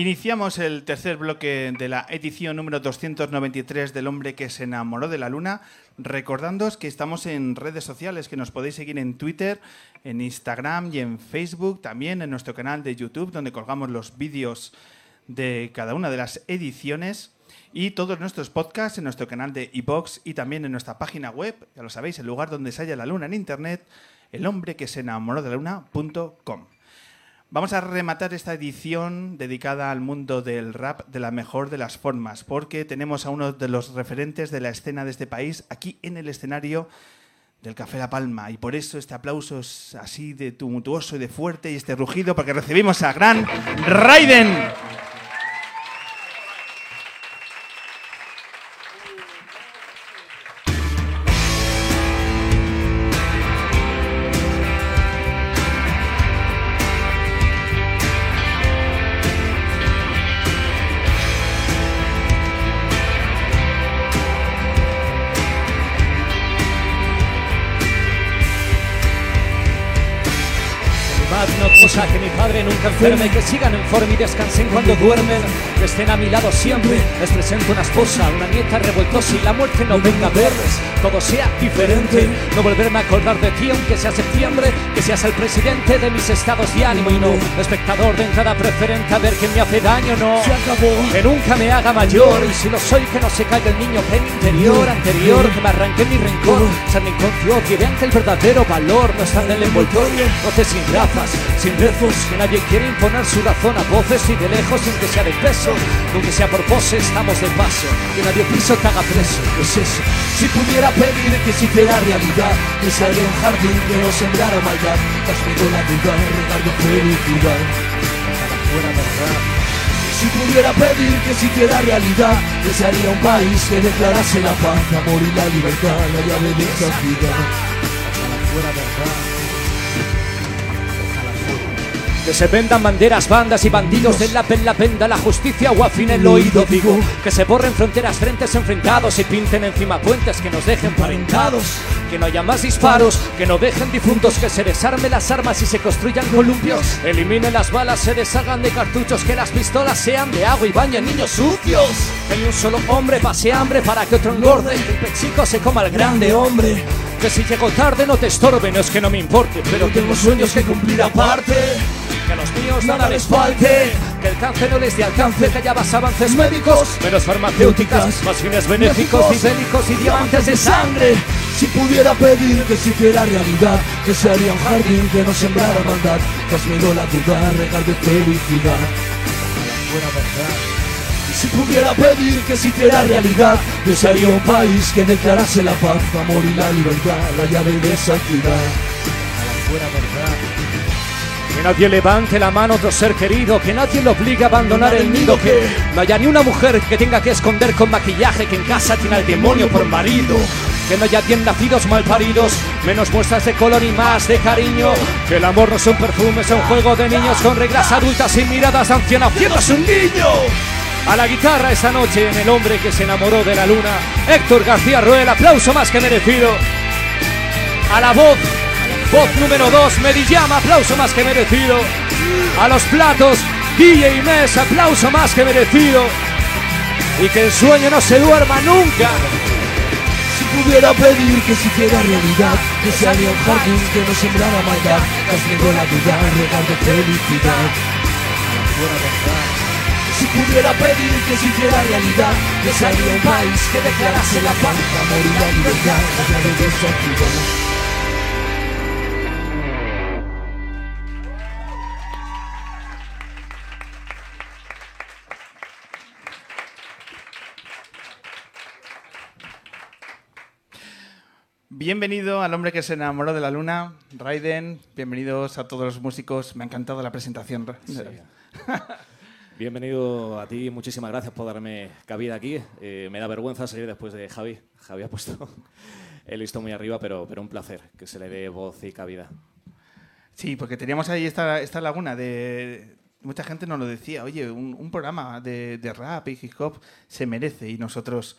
Iniciamos el tercer bloque de la edición número 293 del hombre que se enamoró de la luna, recordándoos que estamos en redes sociales, que nos podéis seguir en Twitter, en Instagram y en Facebook, también en nuestro canal de YouTube, donde colgamos los vídeos de cada una de las ediciones y todos nuestros podcasts en nuestro canal de iBox y también en nuestra página web, ya lo sabéis, el lugar donde se halla la luna en internet, el hombre que se enamoró de la luna.com. Vamos a rematar esta edición dedicada al mundo del rap de la mejor de las formas, porque tenemos a uno de los referentes de la escena de este país aquí en el escenario del Café La Palma. Y por eso este aplauso es así de tumultuoso y de fuerte y este rugido, porque recibimos a Gran Raiden. Enferme, que sigan en forma y descansen cuando duermen, que estén a mi lado siempre. Les presento una esposa, una nieta revoltosa y la muerte no venga a verles, todo sea diferente. No volverme a acordar de ti aunque sea septiembre, que seas el presidente de mis estados de ánimo y no espectador de entrada preferente a ver que me hace daño, no. Se acabó. Que nunca me haga mayor y si lo soy que no se caiga el niño que en mi interior anterior, que me arranque mi rencor, mi inconcio, que vean que el verdadero valor no está en el envoltorio, voces sin razas, sin rezos, que nadie quiere imponer su razón a voces y de lejos sin que sea de peso, aunque sea por pose estamos de paso, que nadie piso te haga preso, ¿qué es eso? Si pudiera pedir que se hiciera realidad, que se haría un jardín que no sembrara maldad, transmito la duda, regar de felicidad. Fuera verdad. Si pudiera pedir que se hiciera realidad, que se haría un país que declarase la paz, amor y la libertad, la llave de esta ciudad. fuera verdad. Que se vendan banderas, bandas y bandidos de la pen la penda, la justicia o afín el oído digo. Que se borren fronteras, frentes enfrentados y pinten encima puentes que nos dejen parentados. Que no haya más disparos, que no dejen difuntos, que se desarmen las armas y se construyan columpios. Eliminen las balas, se deshagan de cartuchos, que las pistolas sean de agua y bañen niños sucios. Que ni un solo hombre pase hambre para que otro engorde, que el pechico se coma al grande hombre que si llego tarde no te estorbe, no es que no me importe, pero tengo sueños que cumplir aparte. Que a los míos nada les falte, que el cáncer no les dé alcance, que haya más avances médicos, menos farmacéuticas, más fines benéficos y bélicos y diamantes de sangre. Si pudiera pedir que se hiciera realidad, que se haría un jardín que no sembrara maldad, transmito la duda, regar de felicidad. Buena verdad. Si pudiera pedir que se hiciera realidad, que se haría un país que declarase la paz, amor y la libertad, la llave de esa ciudad. Que nadie levante la mano a otro ser querido, que nadie lo obligue a abandonar el nido, que no haya ni una mujer que tenga que esconder con maquillaje que en casa tiene al demonio por marido. Que no haya bien nacidos mal paridos, menos muestras de color y más de cariño. Que el amor no es un perfume, es un juego de niños con reglas adultas y miradas de anciano haciéndose un niño. A la guitarra esta noche en El hombre que se enamoró de la luna, Héctor García Ruel, aplauso más que merecido. A la voz, voz número 2, Medillama, aplauso más que merecido. A los platos, DJ Inés, aplauso más que merecido. Y que el sueño no se duerma nunca. Si pudiera pedir que se hiciera realidad, que se haría un jardín que no sembrara maldad, transmito la duda, regar de felicidad. Si pudiera pedir que se hiciera realidad, que se haría un país que declarase la paz, amor y la libertad, la de. Bienvenido al hombre que se enamoró de la luna, Raiden. Bienvenidos a todos los músicos. Me ha encantado la presentación. Bienvenido a ti, muchísimas gracias por darme cabida aquí. Eh, me da vergüenza salir después de Javi. Javi ha puesto el listón muy arriba, pero, pero un placer que se le dé voz y cabida. Sí, porque teníamos ahí esta, esta laguna de... Mucha gente nos lo decía, oye, un, un programa de, de rap y hip hop se merece y nosotros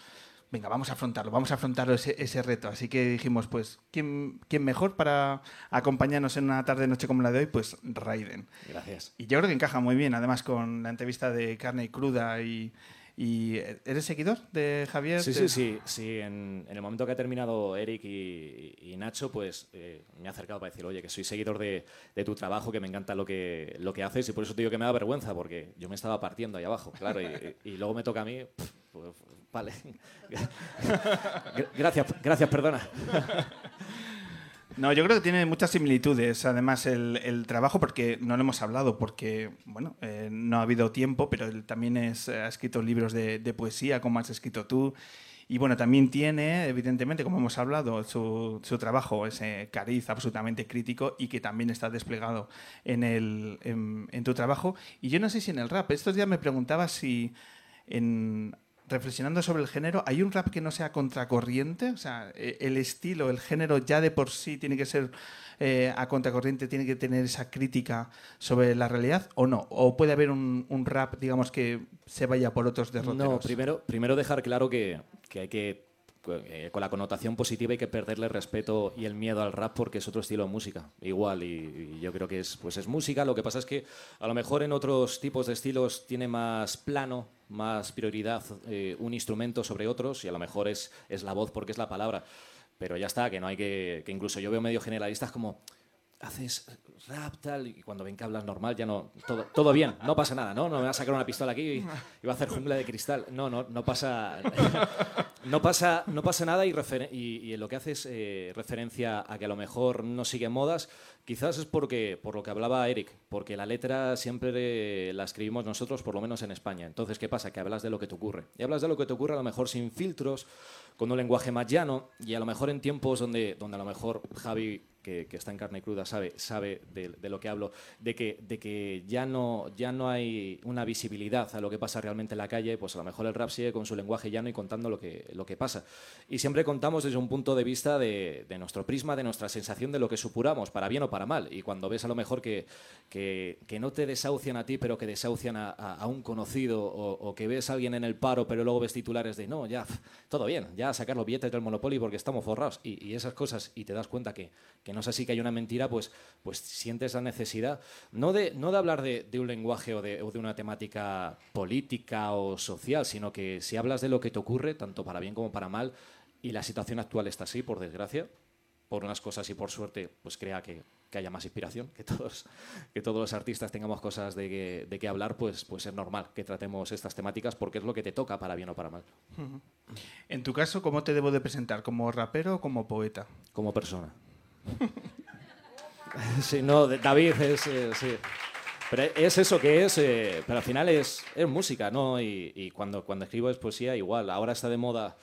venga, vamos a afrontarlo, vamos a afrontar ese, ese reto. Así que dijimos, pues, ¿quién, ¿quién mejor para acompañarnos en una tarde-noche como la de hoy? Pues Raiden. Gracias. Y yo creo que encaja muy bien, además, con la entrevista de Carne y Cruda y... y ¿Eres seguidor de Javier? Sí, sí, sí. sí en, en el momento que ha terminado Eric y, y Nacho, pues eh, me ha acercado para decir, oye, que soy seguidor de, de tu trabajo, que me encanta lo que, lo que haces y por eso te digo que me da vergüenza, porque yo me estaba partiendo ahí abajo, claro, y, y luego me toca a mí. pues, vale. gracias, gracias, perdona. No, yo creo que tiene muchas similitudes, además, el, trabajo, porque no lo hemos hablado, porque, bueno, eh, no ha habido tiempo, pero él también es, ha escrito libros de, poesía, como has escrito tú. Y bueno, también tiene, evidentemente, como hemos hablado, su, su trabajo, ese cariz absolutamente crítico y que también está desplegado en, el, en tu trabajo. Y yo no sé si en el rap, estos días me preguntaba si en, reflexionando sobre el género, ¿hay un rap que no sea contracorriente? O sea, eh, el estilo, el género ya de por sí tiene que ser eh, a contracorriente, tiene que tener esa crítica sobre la realidad o no? ¿O puede haber un, un rap, digamos, que se vaya por otros derroteros? No, primero, primero dejar claro que, que hay que, con la connotación positiva hay que perderle respeto y el miedo al rap porque es otro estilo de música, igual, y, y yo creo que es, pues es música, lo que pasa es que a lo mejor en otros tipos de estilos tiene más plano, más prioridad eh, un instrumento sobre otros y a lo mejor es, es la voz porque es la palabra, pero ya está, que no hay que, que incluso yo veo medio generalistas como haces rap tal y cuando ven que hablas normal ya no todo, todo bien no pasa nada no no me va a sacar una pistola aquí y, va a hacer jungla de cristal. No no no pasa no pasa no pasa nada y, y, lo que hace es eh, referencia a que a lo mejor no sigue modas quizás es porque por lo que hablaba Eric porque la letra siempre la escribimos nosotros por lo menos en España. Entonces qué pasa que hablas de lo que te ocurre. Y hablas de lo que te ocurre a lo mejor sin filtros con un lenguaje más llano y a lo mejor en tiempos donde, donde a lo mejor Javi, que, está en carne cruda, sabe, sabe de, lo que hablo, de que, de que ya, no, ya no hay una visibilidad a lo que pasa realmente en la calle, pues a lo mejor el rap sigue con su lenguaje llano y contando lo que, lo que pasa. Y siempre contamos desde un punto de vista de, nuestro prisma, de nuestra sensación de lo que supuramos, para bien o para mal. Y cuando ves a lo mejor que, que, que no te desahucian a ti, pero que desahucian a, un conocido, o, o que ves a alguien en el paro, pero luego ves titulares de no, ya, todo bien, ya sacar los billetes del Monopoly porque estamos forrados. Y, y esas cosas, y te das cuenta que no es así, que hay una mentira, pues, pues sientes la necesidad, no de, no de hablar de, de un lenguaje o de, o de una temática política o social, sino que si hablas de lo que te ocurre, tanto para bien como para mal, y la situación actual está así, por desgracia, por unas cosas y por suerte, pues crea que, que haya más inspiración, que todos, que todos los artistas tengamos cosas de que, de qué hablar, pues, pues es normal que tratemos estas temáticas porque es lo que te toca para bien o para mal, En tu caso, ¿cómo te debo de presentar? ¿Como rapero o como poeta? como persona. sí, no, David es... eh, sí. Pero es eso que es, eh, pero al final es, es música, ¿no? Y, y cuando, cuando escribo es poesía, igual. Ahora está de moda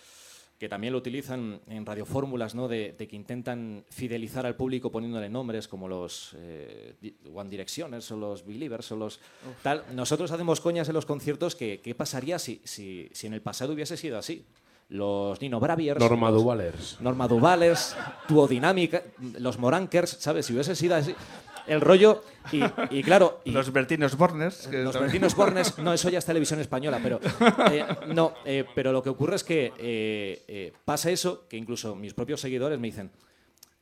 que también lo utilizan en radiofórmulas, ¿no? De, de que intentan fidelizar al público poniéndole nombres como los eh, One Directioners o los Believers o los tal. Nosotros hacemos coñas en los conciertos que qué pasaría si, si, si en el pasado hubiese sido así. Los Nino Braviers, Norma Duvalers. Norma Duvales, Duodinámica, los Morankers, ¿sabes? Si hubiese sido así, el rollo. Y, y claro, y Los Bertinos Borners. que los también- Bertinos Bornes, no, eso ya es televisión española, pero eh, no, eh, pero lo que ocurre es que eh, eh, pasa eso, que incluso mis propios seguidores me dicen,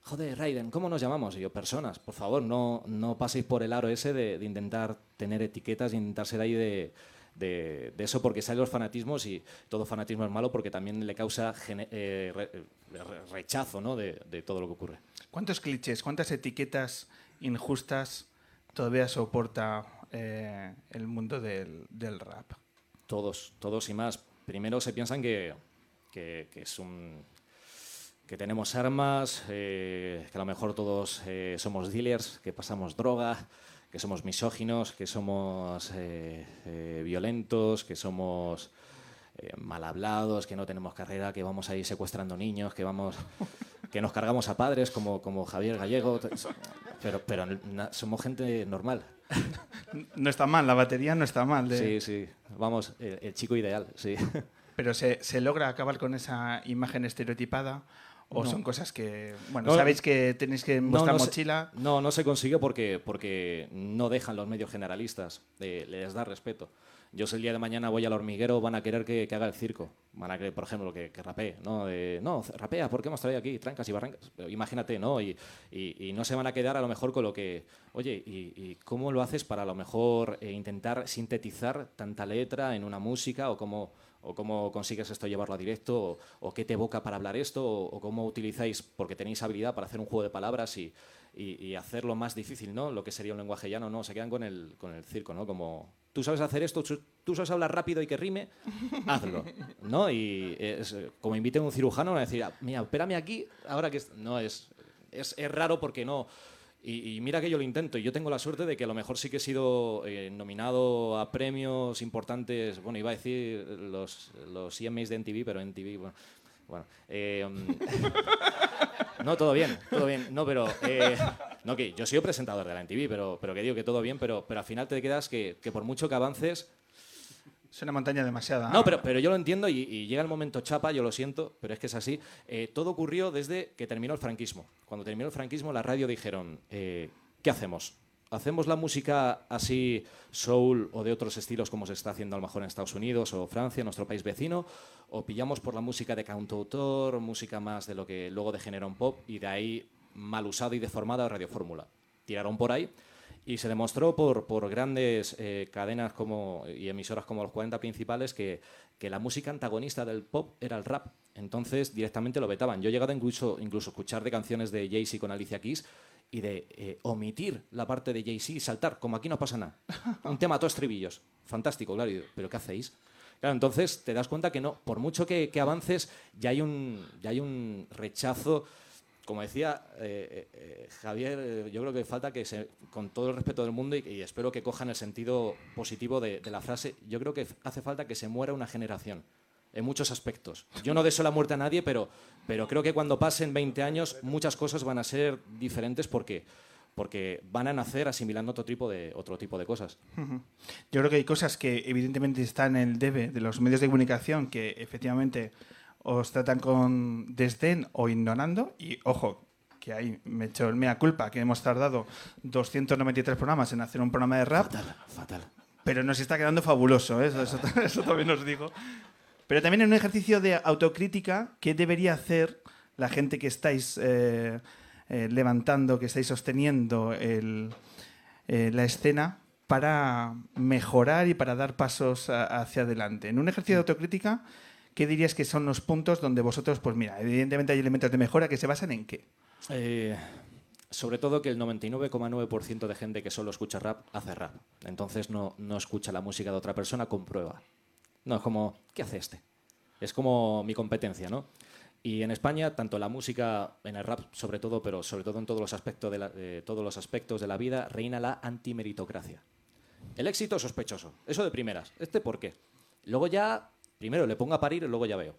joder, Raiden, ¿cómo nos llamamos? Y yo, personas, por favor, no, no paséis por el aro ese de, de intentar tener etiquetas y intentar ser ahí de, de, de eso, porque salen los fanatismos y todo fanatismo es malo porque también le causa eh, re- re- rechazo ¿no? de, de todo lo que ocurre. ¿Cuántos clichés, cuántas etiquetas injustas todavía soporta eh, el mundo del, del rap? Todos, todos y más. Primero se piensan que, que, que es un que tenemos armas, eh, que a lo mejor todos eh, somos dealers, que pasamos droga, que somos misóginos, que somos eh, eh, violentos, que somos eh, mal hablados, que no tenemos carrera, que vamos ahí secuestrando niños, que vamos que nos cargamos a padres como, como Javier Gallego, pero, pero na- somos gente normal. No está mal, la batería no está mal. de- Sí, sí, vamos, el, el chico ideal, sí. Pero se, se logra acabar con esa imagen estereotipada ¿O No. son cosas que, bueno, No, sabéis que tenéis que en No, vuestra no se- mochila? no, no se consigue porque, porque no dejan los medios generalistas, eh, les da respeto. Yo si el día de mañana voy al hormiguero, van a querer que, que haga el circo. Van a querer, por ejemplo, que, que rapee. ¿no? No, rapea, ¿por qué hemos traído aquí trancas y barrancas? Pero imagínate, ¿no? Y, y- y no se van a quedar a lo mejor con lo que... Oye, ¿y, y cómo lo haces para a lo mejor eh, intentar sintetizar tanta letra en una música? ¿O cómo, o cómo consigues esto llevarlo a directo? ¿O, o qué te evoca para hablar esto? ¿O, o cómo utilizáis, porque tenéis habilidad para hacer un juego de palabras y, y, y hacerlo más difícil, ¿no? Lo que sería un lenguaje llano, no, se quedan con el, con el circo, ¿no? Como, tú sabes hacer esto, tú- sabes hablar rápido y que rime, hazlo, ¿no? Y es, eh, como inviten a un cirujano, van a decir, "Ah, mira, espérame aquí, ahora que... es-". No, es, es, es raro porque no... Y, mira que yo lo intento, y yo tengo la suerte de que a lo mejor sí que he sido eh, nominado a premios importantes, bueno, iba a decir los, los EMAs de NTV, pero NTV, bueno... bueno eh, no, todo bien, todo bien. No, pero. eh, no, que yo soy presentador de la NTV, pero, pero que digo que todo bien, pero, pero al final te quedas que, que por mucho que avances. Es una montaña demasiada. No, pero, pero yo lo entiendo y, llega el momento chapa, yo lo siento, pero es que es así. Eh, todo ocurrió desde que terminó el franquismo. Cuando terminó el franquismo, la radio dijeron: eh, ¿qué hacemos? ¿Hacemos la música así, soul o de otros estilos como se está haciendo a lo mejor en Estados Unidos o Francia, nuestro país vecino? ¿O pillamos por la música de cantautor, música más de lo que luego degenera un pop y de ahí mal usada y deformada Radio Fórmula? Tiraron por ahí y se demostró por, por grandes eh, cadenas como, y emisoras como los 40 principales que, que la música antagonista del pop era el rap. Entonces directamente lo vetaban. Yo he llegado incluso, incluso a escuchar de canciones de Jay-Z con Alicia Keys y de eh, omitir la parte de Jay-Z y saltar, como aquí no pasa nada. Un tema, dos estribillos. Fantástico, claro. ¿Pero qué hacéis? Claro, entonces te das cuenta que no, por mucho que, que avances, ya hay un, ya hay un rechazo. Como decía eh, eh, Javier, eh, yo creo que falta que, se, con todo el respeto del mundo, y, espero que cojan el sentido positivo de, de la frase, yo creo que hace falta que se muera una generación, en muchos aspectos. Yo no deseo la muerte a nadie, pero, pero creo que cuando pasen 20 años muchas cosas van a ser diferentes porque, porque van a nacer asimilando otro tipo de, otro tipo de cosas. Yo creo que hay cosas que evidentemente están en el debe de los medios de comunicación que efectivamente os tratan con desdén o ignorando. Y ojo, que ahí me echo el mea culpa, que hemos tardado 293 programas en hacer un programa de rap, Fatal, fatal. pero nos está quedando fabuloso, ¿eh? eso, eso- eso también os digo. Pero también en un ejercicio de autocrítica, ¿qué debería hacer la gente que estáis eh, eh, levantando, que estáis sosteniendo el, eh, la escena para mejorar y para dar pasos a- hacia adelante? En un ejercicio de autocrítica, ¿qué dirías que son los puntos donde vosotros, pues mira, evidentemente hay elementos de mejora que se basan en qué? Eh, sobre todo que el 99,9% de gente que solo escucha rap hace rap. Entonces no, no escucha la música de otra persona con prueba. No, es como, ¿qué hace este? Es como mi competencia, ¿no? Y en España, tanto la música, en el rap sobre todo, pero sobre todo en todos los aspectos de la, todos los aspectos de la vida, reina la antimeritocracia. El éxito sospechoso. Eso de primeras. ¿Este por qué? Luego ya, primero le pongo a parir y luego ya veo.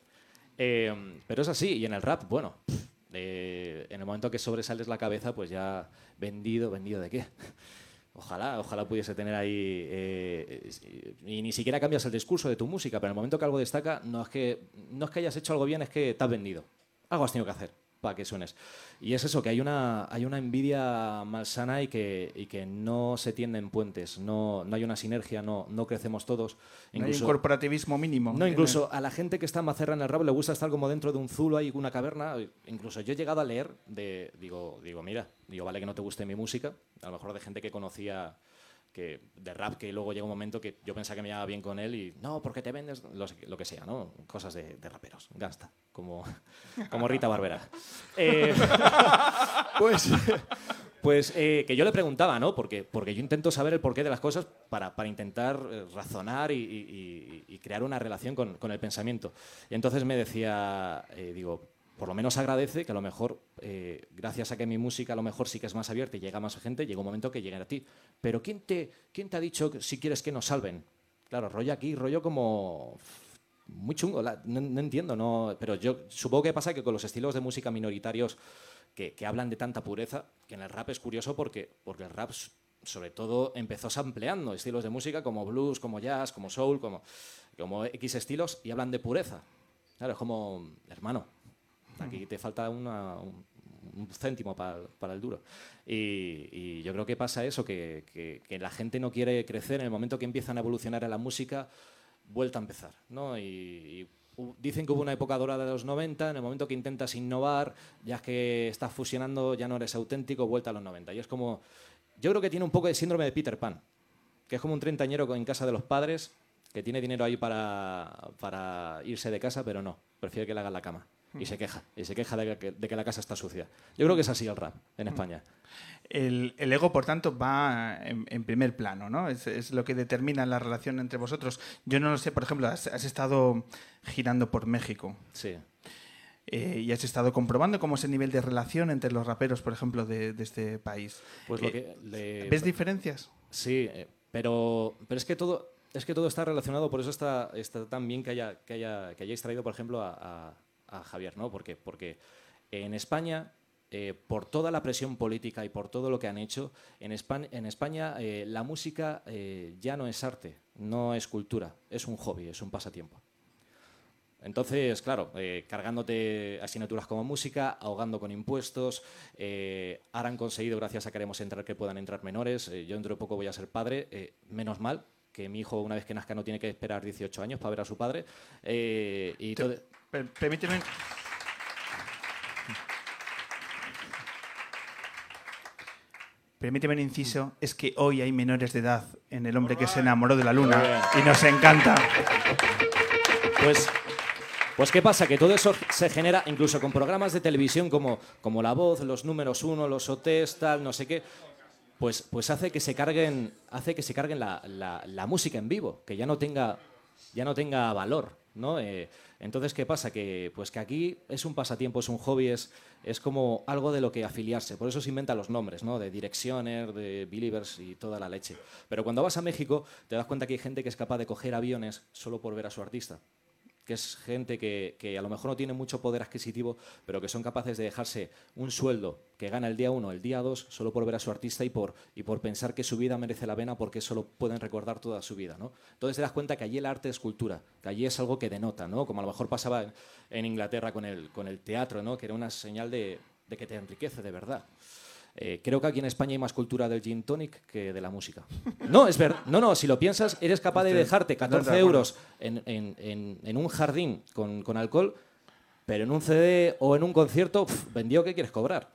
Eh, pero es así. Y en el rap, bueno, eh, en el momento que sobresales la cabeza, pues ya vendido, vendido de qué. Ojalá, ojalá pudiese tener ahí. eh, y ni siquiera cambias el discurso de tu música, pero en el momento que algo destaca, no es que, no es que hayas hecho algo bien, es que te has vendido. Algo has tenido que hacer para que suenes. Y es eso, que hay una, hay una envidia malsana y que, y que no se tienden puentes, no, no hay una sinergia, no, no crecemos todos. ¿No hay un corporativismo mínimo. No, incluso a la gente que está macerra en el rap le gusta estar como dentro de un zulo ahí, una caverna. Incluso yo he llegado a leer de, digo, digo, mira, digo, vale que no te guste mi música, a lo mejor de gente que conocía que de rap que luego llega un momento que yo pensaba que me llevaba bien con él y no, porque te vendes lo, lo que sea, ¿no? Cosas de, de raperos, gasta, como, como Rita Barbera. Eh, pues pues eh, que yo le preguntaba, ¿no? Porque, porque yo intento saber el porqué de las cosas para, para intentar eh, razonar y, y- crear una relación con, con el pensamiento. Y entonces me decía, digo, por lo menos agradece que a lo mejor, eh, gracias a que mi música a lo mejor sí que es más abierta y llega a más gente, llega un momento que llegue a ti. Pero ¿quién te, quién te ha dicho que si quieres que nos salven? Claro, rollo aquí, rollo como muy chungo, no, entiendo, no, pero yo supongo que pasa que con los estilos de música minoritarios que, que hablan de tanta pureza, que en el rap es curioso porque, porque el rap sobre todo empezó sampleando estilos de música como blues, como jazz, como soul, como, como X estilos y hablan de pureza. Claro, es como, hermano, Aquí te falta una, un, céntimo para, para el duro. Y, y yo creo que pasa eso, que, que- que la gente no quiere crecer en el momento que empiezan a evolucionar en la música, vuelta a empezar, ¿no? Y, y dicen que hubo una época dorada de los 90, en el momento que intentas innovar, ya que estás fusionando, ya no eres auténtico, vuelta a los 90. Y es como, yo creo que tiene un poco de síndrome de Peter Pan, que es como un treintañero en casa de los padres, que tiene dinero ahí para, para irse de casa, pero no, prefiere que le hagan la cama. Y se queja, y se queja de que, de que la casa está sucia. Yo creo que es así el rap en España. El, el ego, por tanto, va en, en primer plano, ¿no? Es, es lo que determina la relación entre vosotros. Yo no lo sé, por ejemplo, has, has estado girando por México Sí. eh, y has estado comprobando cómo es el nivel de relación entre los raperos, por ejemplo, de, de este país. Pues Eh, lo que le- ¿Ves diferencias? Sí, eh, pero, pero es que todo es que todo está relacionado, por eso está, está tan bien que haya que haya que hayáis traído, por ejemplo, a, a- a Javier, ¿no? Porque porque en España eh, por toda la presión política y por todo lo que han hecho, en España, en España eh, la música eh, ya no es arte, no es cultura, es un hobby, es un pasatiempo. Entonces, claro, eh, cargándote asignaturas como música, ahogando con impuestos, eh, ahora han conseguido, gracias a Queremos Entrar, que puedan entrar menores. eh, yo dentro de poco voy a ser padre, menos mal que mi hijo una vez que nazca no tiene que esperar 18 años para ver a su padre. y todo- Per- permíteme. Permíteme un inciso, es que hoy hay menores de edad en El hombre que se enamoró de la luna y nos encanta. Pues, pues ¿qué pasa? Que todo eso se genera incluso con programas de televisión como, como La Voz, los números uno, los OTs, tal, no sé qué. Pues, pues hace que se carguen, hace que se carguen la, la- la música en vivo, que ya no tenga, ya no tenga valor. ¿No? Eh, entonces, ¿qué pasa? Que, pues que aquí es un pasatiempo, es un hobby, es, es como algo de lo que afiliarse. Por eso se inventan los nombres, ¿no? De Directioner, de Believers y toda la leche. Pero cuando vas a México, te das cuenta que hay gente que es capaz de coger aviones solo por ver a su artista que es gente que, que a lo mejor no tiene mucho poder adquisitivo, pero que son capaces de dejarse un sueldo que gana el día uno, el día dos, solo por ver a su artista y por, y por pensar que su vida merece la pena porque solo pueden recordar toda su vida. ¿no? Entonces te das cuenta que allí el arte es cultura, que allí es algo que denota, ¿no? como a lo mejor pasaba en, en Inglaterra con el, con el teatro, ¿no? que era una señal de, de que te enriquece de verdad. Eh, creo que aquí en España hay más cultura del gin tonic que de la música. No, es verdad. No, no, si lo piensas, eres capaz de dejarte totalmente 14 de acuerdo. euros en, en- en- en un jardín con, con alcohol, pero en un CD o en un concierto, pf, vendido, ¿qué quieres cobrar?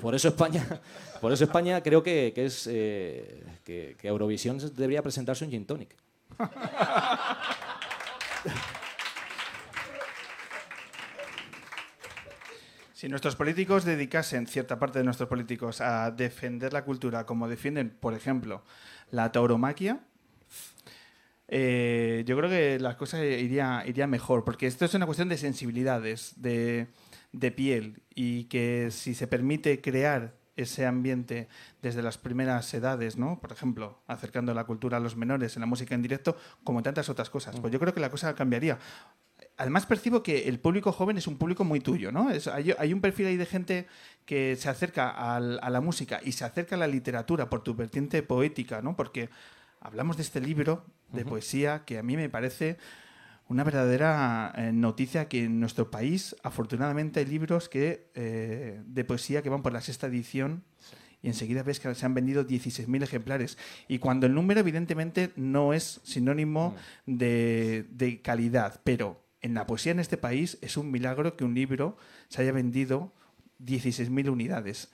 Por eso España, por eso España creo que, que es eh, que, que Eurovisión debería presentarse un gin tonic. Si nuestros políticos dedicasen, cierta parte de nuestros políticos, a defender la cultura como defienden, por ejemplo, la tauromaquia, eh, yo creo que las cosas iría, iría mejor, porque esto es una cuestión de sensibilidades, de, de piel, y que si se permite crear ese ambiente desde las primeras edades, ¿no? Por ejemplo, acercando la cultura a los menores en la música en directo, como tantas otras cosas. Pues yo creo que la cosa cambiaría. Además percibo que el público joven es un público muy tuyo, ¿no? Es- hay, hay un perfil ahí de gente que se acerca al- a la música y se acerca a la literatura por tu vertiente poética, ¿no? Porque hablamos de este libro de poesía que a mí me parece una verdadera eh, noticia que en nuestro país, afortunadamente, hay libros que, eh, de poesía que van por la sexta edición y enseguida ves que se han vendido 16.000 ejemplares. Y cuando el número, evidentemente, no es sinónimo de, de calidad, pero en la poesía en este país es un milagro que un libro se haya vendido 16.000 unidades.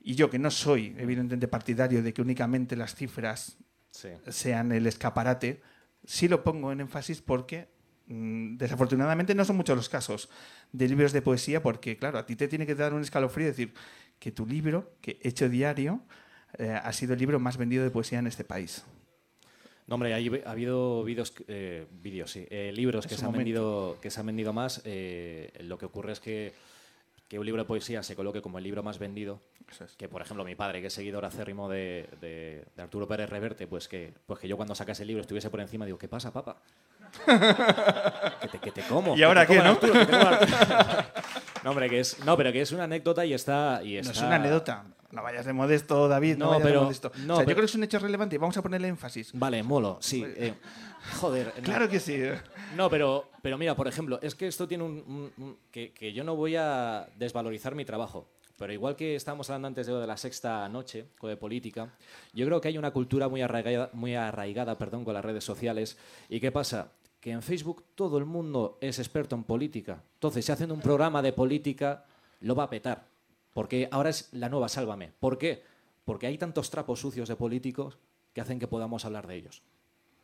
Y yo, que no soy, evidentemente, partidario de que únicamente las cifras Sí. sean el escaparate, sí lo pongo en énfasis porque mm, desafortunadamente no son muchos los casos de libros de poesía porque, claro, a ti te tiene que dar un escalofrío decir que tu libro, que hecho diario, eh, ha sido el libro más vendido de poesía en este país. No, hombre, hay- ha habido vídeos, eh, vídeos, sí, eh, libros que se, han momento. vendido, que se han vendido más. eh, lo que ocurre es que, que un libro de poesía se coloque como el libro más vendido. Es. Que, por ejemplo, mi padre, que es seguidor acérrimo de, de- de Arturo Pérez Reverte, pues que, pues que yo cuando sacase el libro estuviese por encima, digo, ¿qué pasa, papá? que, te, que te como. ¿Y ahora qué, no? Arturo, que no, hombre, que es, no, pero que es una anécdota y está... Y No está es una anécdota. No vayas de modesto, David, no, No, vayas de pero- modesto. no, o sea, yo creo que es un hecho relevante y vamos a ponerle énfasis. Vale, molo, sí. eh, joder. no. Claro que sí. No, pero, pero mira, por ejemplo, es que esto tiene un... un- un- que, que yo no voy a desvalorizar mi trabajo, pero igual que estábamos hablando antes de lo de la sexta noche, de política, yo creo que hay una cultura muy arraigada, muy arraigada perdón, con las redes sociales. ¿Y qué pasa? Que en Facebook todo el mundo es experto en política. Entonces, si hacen un programa de política, lo va a petar. Porque ahora es la nueva Sálvame. ¿Por qué? Porque hay tantos trapos sucios de políticos que hacen que podamos hablar de ellos.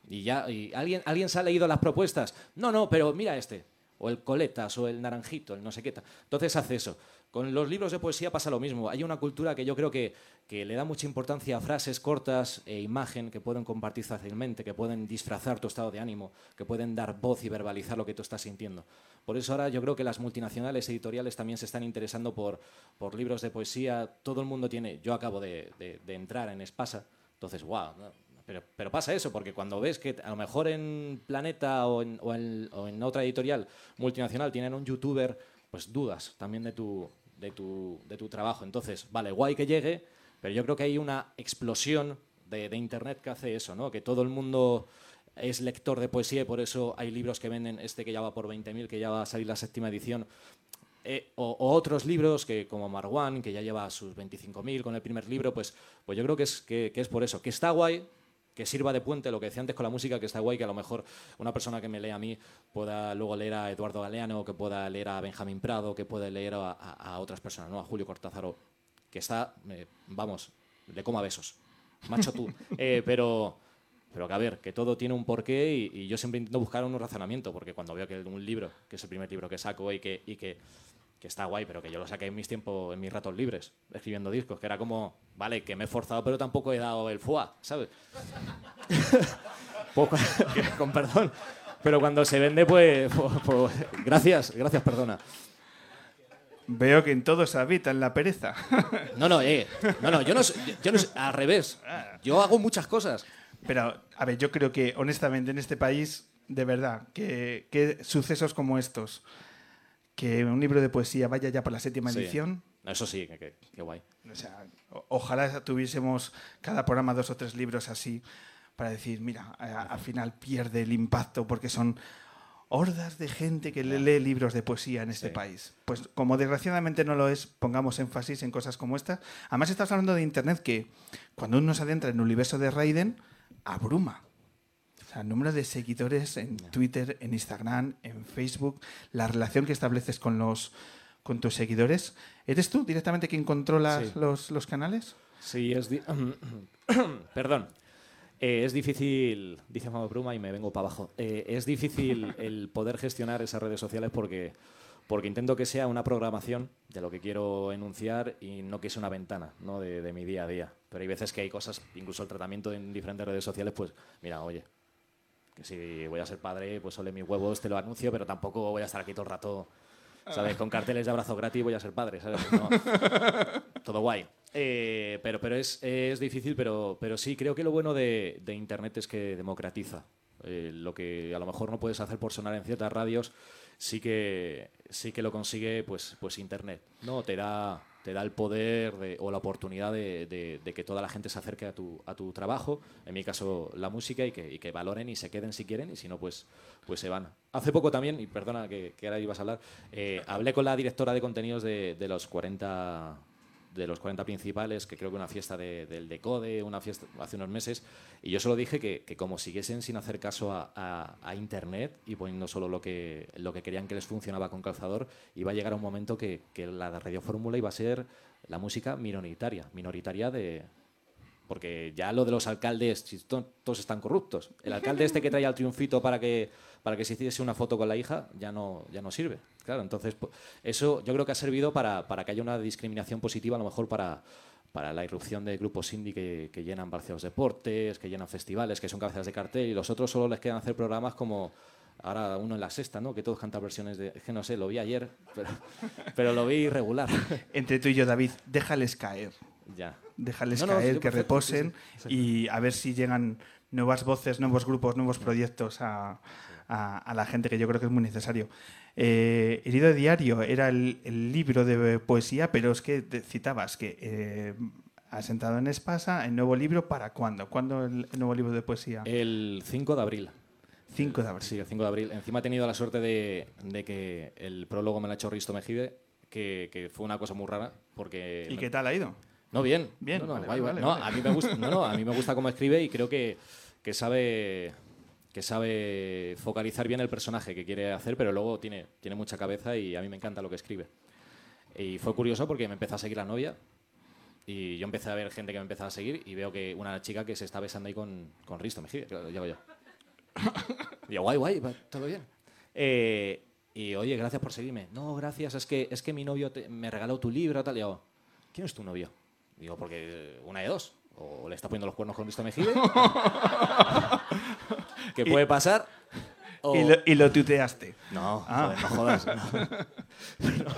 Y ya, y ¿alguien, ¿alguien se ha leído las propuestas? No, no, pero mira este. O el coletas, o el naranjito, el no sé qué. Entonces hace eso. Con los libros de poesía pasa lo mismo. Hay una cultura que yo creo que, que le da mucha importancia a frases cortas e imagen que pueden compartir fácilmente, que pueden disfrazar tu estado de ánimo, que pueden dar voz y verbalizar lo que tú estás sintiendo. Por eso ahora yo creo que las multinacionales editoriales también se están interesando por, por libros de poesía. Todo el mundo tiene. Yo acabo de, de- entrar en Espasa, entonces, wow. Pero, pero pasa eso, porque cuando ves que a lo mejor en Planeta o en, o en- o en otra editorial multinacional tienen un youtuber, pues dudas también de tu, de, tu, de tu trabajo. Entonces, vale, guay que llegue, pero yo creo que hay una explosión de, de Internet que hace eso, ¿no? Que todo el mundo es lector de poesía y por eso hay libros que venden, este que ya va por 20.000, que ya va a salir la séptima edición, eh, o, o otros libros que como Marwan, que ya lleva sus 25.000 con el primer libro, pues, pues yo creo que es, que, que es por eso, que está guay, que sirva de puente, lo que decía antes con la música, que está guay, que a lo mejor una persona que me lea a mí pueda luego leer a Eduardo Galeano, que pueda leer a Benjamín Prado, que pueda leer a, a- a otras personas, ¿no? a Julio Cortázar, o- que está, eh, vamos, le coma besos, macho tú. Eh, pero, pero que a ver, que todo tiene un porqué y, y yo siempre intento buscar un razonamiento, porque cuando veo que un libro, que es el primer libro que saco y que, y que, que está guay, pero que yo lo saqué en mis tiempos, en mis ratos libres, escribiendo discos, que era como, vale, que me he forzado, pero tampoco he dado el fuá, ¿sabes? Pues, con perdón. Pero cuando se vende, pues, pues, pues, gracias, gracias, perdona. Veo que en todo se habita en la pereza. No, no, eh, no, no, yo no, yo no al revés. Yo hago muchas cosas. Pero, a ver, yo creo que honestamente en este país, de verdad, que, que sucesos como estos, que un libro de poesía vaya ya por la séptima Sí. edición, Eso sí, que, que- que guay. o sea, o- ojalá tuviésemos cada programa dos o tres libros así para decir, mira, a- al final pierde el impacto porque son hordas de gente que le lee libros de poesía en este Sí. país. Pues como desgraciadamente no lo es, pongamos énfasis en cosas como estas. Además estás hablando de Internet que cuando uno se adentra en el universo de Raiden, abruma. O sea, número de seguidores en Twitter, en Instagram, en Facebook, la relación que estableces con los con tus seguidores. ¿Eres tú directamente quien controla Sí. los, los canales? Sí, es. Perdón. Eh, es difícil, dice Mamo Bruma y me vengo para abajo. Eh, es difícil el poder gestionar esas redes sociales porque, porque intento que sea una programación de lo que quiero enunciar y no que sea una ventana ¿no? de, de mi día a día. Pero hay veces que hay cosas, incluso el tratamiento en diferentes redes sociales, pues mira, oye, que si voy a ser padre, pues ole mis huevos, te lo anuncio, pero tampoco voy a estar aquí todo el rato, ¿sabes? Con carteles de abrazo gratis voy a ser padre, ¿sabes? No. Todo guay. Eh, pero pero es, es difícil, pero, pero sí, creo que lo bueno de, de Internet es que democratiza. Eh, lo que a lo mejor no puedes hacer por sonar en ciertas radios, sí que, sí que lo consigue pues, pues Internet. ¿no? Te, da, te da el poder de- o la oportunidad de, que toda la gente se acerque a tu, a tu trabajo, en mi caso la música, y que, y que valoren y se queden si quieren, y si no, pues, pues se van. Hace poco también, y perdona que, ahora ibas a hablar, eh, hablé con la directora de contenidos de, de los 40 de los 40 principales, que creo que una fiesta de- del Decode, una fiesta hace unos meses, y yo solo dije que, que como siguiesen sin hacer caso a, a- a Internet y poniendo solo lo que, lo que querían que les funcionaba con calzador, iba a llegar un momento que, que la radiofórmula iba a ser la música minoritaria, minoritaria de... Porque ya lo de los alcaldes, si to- todos están corruptos. El alcalde este que traía el triunfito para que, para que se hiciese una foto con la hija ya no, ya no sirve. Claro, entonces po- eso yo creo que ha servido para, para que haya una discriminación positiva, a lo mejor para, para la irrupción de grupos indie que, que llenan Barcelos Deportes, que llenan festivales, que son cabezas de cartel, y los otros solo les quedan hacer programas como ahora uno en la sexta, ¿no? Que todos cantan versiones de... Es que no sé, lo vi ayer, pero, pero lo vi irregular. Entre tú y yo, David, déjales caer. Ya. Déjales No, no, caer, que perfecto, reposen sí, sí, y a ver si llegan nuevas voces, nuevos grupos, nuevos proyectos a, a- a la gente, que yo creo que es muy necesario. Eh, Herido Diario era el, el libro de poesía, pero es que te citabas que eh, has entrado en Espasa, el nuevo libro, ¿para cuándo? ¿Cuándo el, el nuevo libro de poesía? El 5 de abril. 5 de abril. Sí, el 5 de abril. Encima he tenido la suerte de, de que el prólogo me lo ha hecho Risto Mejide, que, que fue una cosa muy rara, porque... ¿Y me- qué tal ha ido? No, bien. Bien, No, no, vale, guay, vale. No, a mí me gusta, no, no, a mí me gusta cómo escribe y creo que, que sabe que sabe focalizar bien el personaje que quiere hacer, pero luego tiene, tiene mucha cabeza y a mí me encanta lo que escribe. Y fue curioso porque me empezó a seguir la novia y yo empecé a ver gente que me empezaba a seguir y veo que una chica que se está besando ahí con, con Risto Mejide, llego yo. Y yo, guay, guay, todo bien. Eh, y oye, gracias por seguirme. No, gracias, es que, es que mi novio te- me regaló tu libro, tal. Y yo, ¿quién es tu novio? Digo, porque una de dos. O le está poniendo los cuernos con Risto Mejide. ¿Qué puede pasar? O- Y, lo, y lo tuteaste. no, Ah. joder, no jodas. no.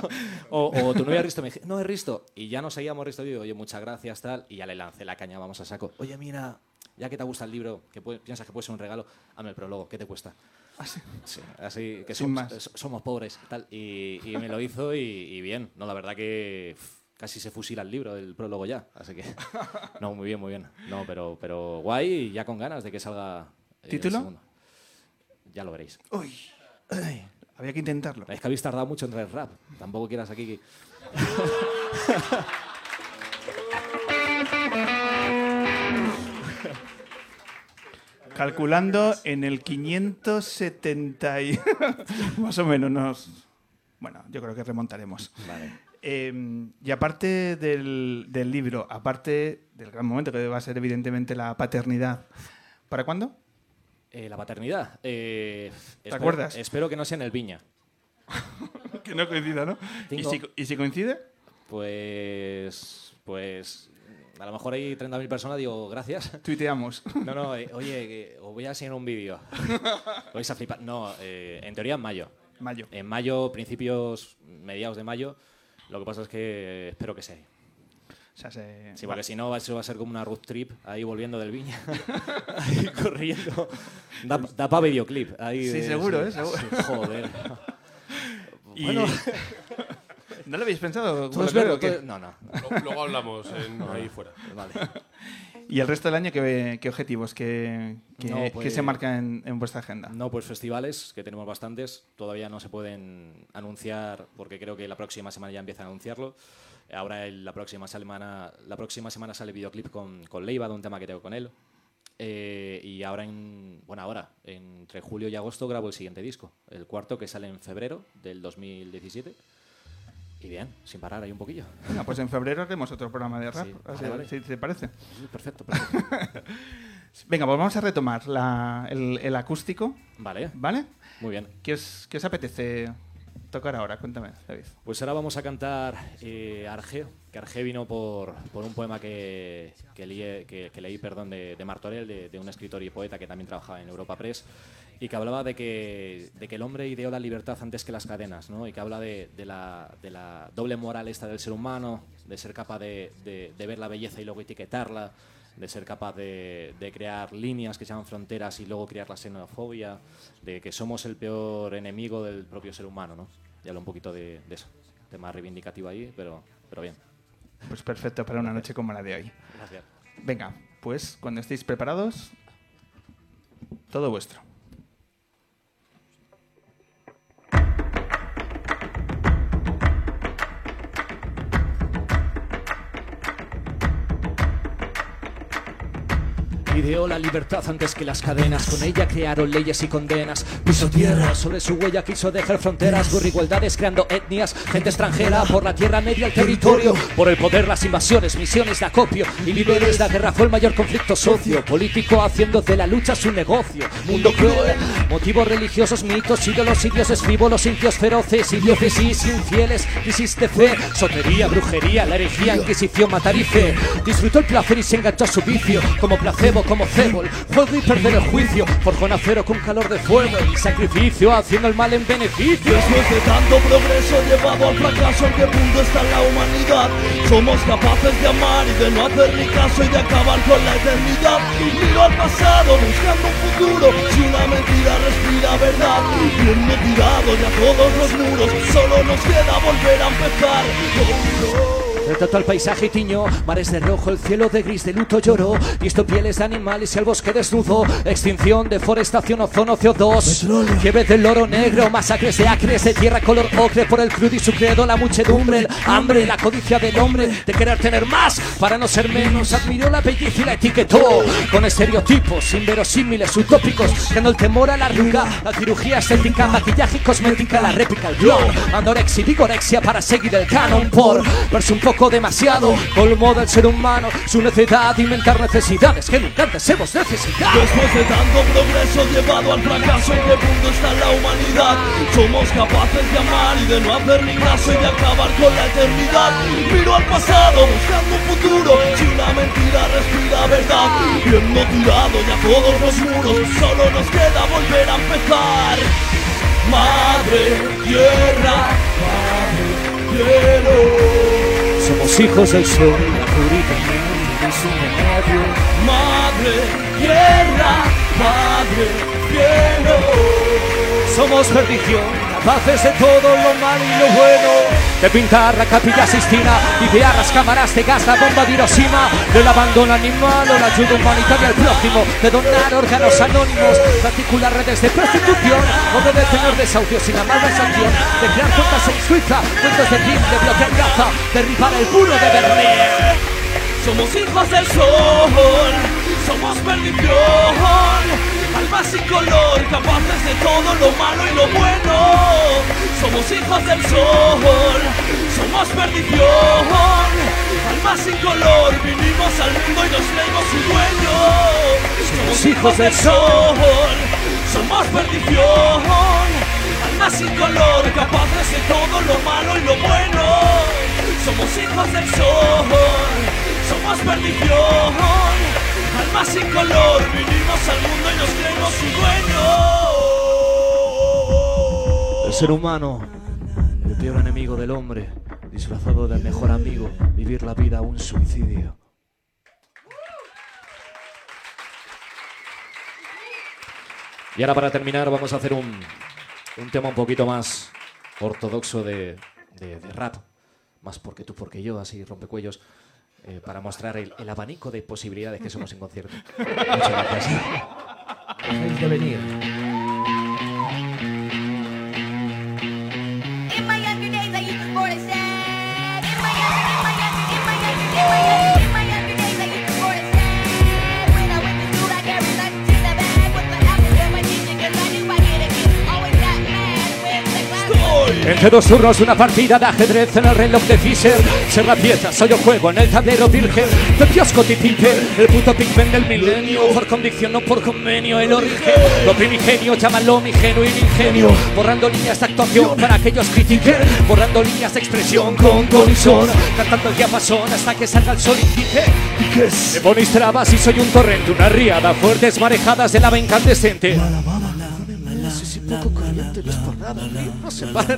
o, o tu novia Risto me dice, no es Risto. Y ya nos seguíamos Risto digo, oye, muchas gracias, tal. Y ya le lancé la caña, vamos a saco. Oye, mira, ya que te gusta el libro, que puede- piensas que puede ser un regalo, hazme el prólogo, ¿qué te cuesta? Sí, así que somos, pobres, tal. Y, y me lo hizo y, y bien. No, la verdad que casi se fusila el libro, el prólogo ya. Así que, no, muy bien, muy bien. No, pero, pero guay y ya con ganas de que salga. eh, el ¿Título? segundo. Ya lo veréis. Uy, había que intentarlo. Es que habéis tardado mucho en traer rap. Tampoco quieras aquí que... Calculando en el 570 y... más o menos nos... Bueno, yo creo que remontaremos. Vale. Eh, y aparte del, del libro, aparte del gran momento que va a ser evidentemente la paternidad, ¿para cuándo? Eh, la paternidad. eh, espero- acuerdas? Espero que no sea en el Viña. Que no coincida, ¿no? ¿Y si, y si coincide? Pues... Pues... A lo mejor hay 30.000 personas, digo, gracias. Tuiteamos. No, no, eh, oye, os voy a enseñar un vídeo. Vais a flipar. No, eh, en teoría en mayo. Mayo. En mayo, principios, mediados de mayo. Lo que pasa es que espero que sea ahí. O sea, se- Sí, porque si no, eso va a ser como una road trip ahí volviendo del Viña. ahí corriendo. Da, da para videoclip. Ahí Sí, de- seguro, ¿eh? Seguro. sí, joder. Y- Bueno, ¿No lo habéis pensado? todo es que- No, no. Luego hablamos en- ahí fuera. Vale. ¿Y el resto del año qué, qué objetivos que, que, No, que pues- se marcan en, en vuestra agenda? No, pues festivales, que tenemos bastantes, todavía no se pueden anunciar porque creo que la próxima semana ya empiezan a anunciarlo. Ahora el- la próxima semana, la próxima semana sale videoclip con, con Leiva de un tema que tengo con él. Eh, y ahora en bueno ahora entre julio y agosto grabo el siguiente disco, el cuarto que sale en febrero del 2017. Y bien, sin parar ahí un poquillo. Pues en febrero haremos otro programa de rap, Sí, así- vale, vale. si te parece. Sí, Perfecto, perfecto. Venga, pues vamos a retomar la- el, el acústico, vale, ¿vale? muy bien. ¿Qué os, qué os apetece tocar ahora? Cuéntame, David. Pues ahora vamos a cantar eh, Arge, que Arge vino por, por un poema que, que, leí, que- que leí perdón, de, de Martorell, de, de un escritor y poeta que también trabajaba en Europa Press, y que hablaba de que, de que el hombre ideó la libertad antes que las cadenas, ¿no? y que habla de, de la, de la doble moral esta del ser humano, de ser capaz de, ver la belleza y luego etiquetarla, de ser capaz de, de crear líneas que se llaman fronteras y luego crear la xenofobia, de que somos el peor enemigo del propio ser humano, ¿no? Y hablo un poquito de, de eso. Tema reivindicativo ahí, pero, pero bien. Pues perfecto para una noche como la de hoy. Gracias. Venga, pues cuando estéis preparados, todo vuestro. Ideó la libertad antes que las cadenas, con ella crearon leyes y condenas. Piso tierra, sobre su huella quiso dejar fronteras, por igualdades creando etnias, gente extranjera, por la tierra media el territorio, por el poder las invasiones, misiones de acopio y líderes. La guerra fue el mayor conflicto socio, político haciendo de la lucha su negocio. Mundo cruel, motivos religiosos, mitos, ídolos, dioses frívolos, indios feroces y diócesis infieles, crisis de fe, sotería, brujería, la herejía, inquisición, matar y fe. Disfrutó el placer y se enganchó a su vicio, como placebo, como cebol. Juego y perder el juicio, forjo en acero con calor de fuego. Y sacrificio haciendo el mal en beneficio. Después de tanto progreso llevado al fracaso, ¿en qué punto está la humanidad? Somos capaces de amar y de no hacer ni caso y de acabar con la eternidad. Miro al pasado buscando un futuro, si una mentira respira verdad. Bien tirado ya todos los muros, solo nos queda volver a empezar. Retrato al paisaje y tiño, mares de rojo, el cielo de gris de luto lloró. Visto pieles de animales y el bosque desnudo. Extinción, deforestación, ozono, CO2. Fiebre del oro negro, masacres de acres de tierra color ocre por el crudo y su credo, la muchedumbre, el hambre, la codicia del hombre de querer tener más para no ser menos. Admiró la belleza y la etiquetó con estereotipos inverosímiles, utópicos, creando el temor a la arruga, la cirugía estética, maquillaje y cosmética, la réplica, el glow, andorexia y vigorexia para seguir el canon por verse un poco demasiado, colmo del ser humano, su necesidad de inventar necesidades que nunca antes hemos necesitado. Después de tanto progreso llevado al fracaso, ¿en qué punto está la humanidad? Somos capaces de amar y de no hacer ni caso y de acabar con la eternidad. Miro al pasado buscando un futuro, si una mentira respira verdad. Viendo tirado ya todos los muros, solo nos queda volver a empezar. Madre tierra, padre cielo. Hijos del sol, la purita y su medio. Madre tierra, padre cielo. Somos perdición, capaces de todo lo malo y lo bueno. De pintar la capilla Sistina, idear las cámaras de gas, la bomba de Hiroshima. Del abandono animal o la ayuda humanitaria al prójimo. De donar órganos anónimos, de articular redes de prostitución. O de detener desahucios sin la malversación. De crear cuentas en Suiza, cuentos de Rim, de bloquear Gaza. Derribar el muro de Berlín. Somos hijos del sol, somos perdición, almas sin color, capaces de todo lo malo y lo bueno. Somos hijos del sol, somos perdición, almas sin color, vinimos al mundo y nos creemos su dueño. Somos hijos del sol, somos perdición, almas sin color, capaces de todo lo malo y lo bueno. Somos hijos del sol, somos perdición, almas sin color, vinimos al mundo y nos creemos su dueño. El ser humano, el peor enemigo del hombre, disfrazado del mejor amigo, vivir la vida un suicidio. Y ahora para terminar vamos a hacer un, un tema un poquito más ortodoxo de, de- de rap. Más porque tú, porque yo, así rompecuellos, eh, para mostrar el, el abanico de posibilidades que somos en concierto. Muchas gracias. Venir. Entre dos turnos, una partida de ajedrez en el reloj de Fischer. Ser la pieza, soy yo juego en el tablero virgen. De kiosco tipique, el puto Pigmen del milenio. Por convicción, no por convenio, el origen. Lo primigenio, llámalo mi genuino ingenio. Borrando líneas de actuación para que ellos critiquen. Borrando líneas de expresión con colisión. Cantando el diapasón hasta que salga el sol y quite. Me ponéis trabas y soy un torrente, una riada. Fuertes marejadas de lava incandescente. Poco caliente, no no se para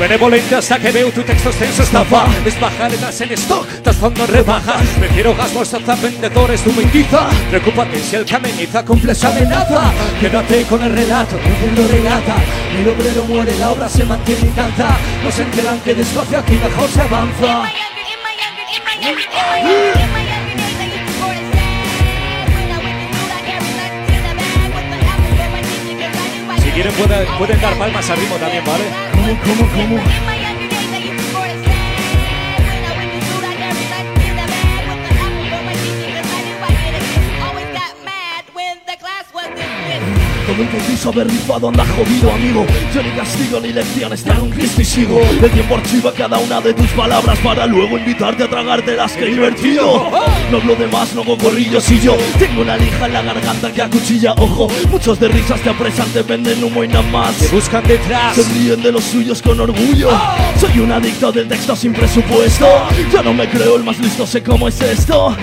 Benevolente hasta que veo tu texto extenso estafa. Es bajar el en stock, estás fondo en rebajas Prefiero gasmos hasta vendedores de humidiza Preocúpate si el que ameniza cumple esa amenaza. Quédate con el relato, el lo relata. El obrero muere, la obra se mantiene y No se enteran que despacio aquí mejor se avanza quieren a pueden, pueden dar palmas al ritmo también, ¿vale? ¿Cómo, cómo, cómo? Todo el que quiso haber rifado anda jodido, amigo. Yo ni castigo ni lecciones, te hago un Cristo y sigo. El tiempo archiva cada una de tus palabras para luego invitarte a tragarte las que divertido. No hablo de más, no hago corrillos y yo tengo una lija en la garganta que acuchilla. Ojo, muchos de risas te apresan, te venden humo y nada más. Te buscan detrás Se ríen de los suyos con orgullo. Soy un adicto del texto sin presupuesto. Yo no me creo el más listo, sé cómo es esto.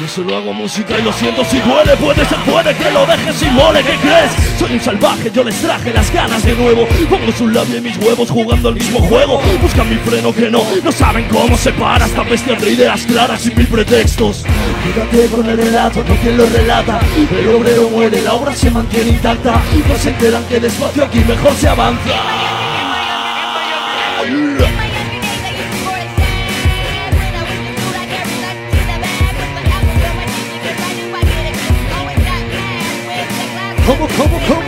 Yo solo hago música y lo siento si duele Puede ser, puede que lo dejes y mole ¿Qué crees? Soy un salvaje, yo les traje las ganas de nuevo. Pongo su labio y mis huevos jugando el mismo juego. Buscan mi freno que no, no saben cómo se para. Esta bestia de ideas claras y mil pretextos. Quédate con el relato, no quien lo relata. El obrero muere, la obra se mantiene intacta. No se enteran que despacio aquí mejor se avanza ¿Cómo, cómo, cómo?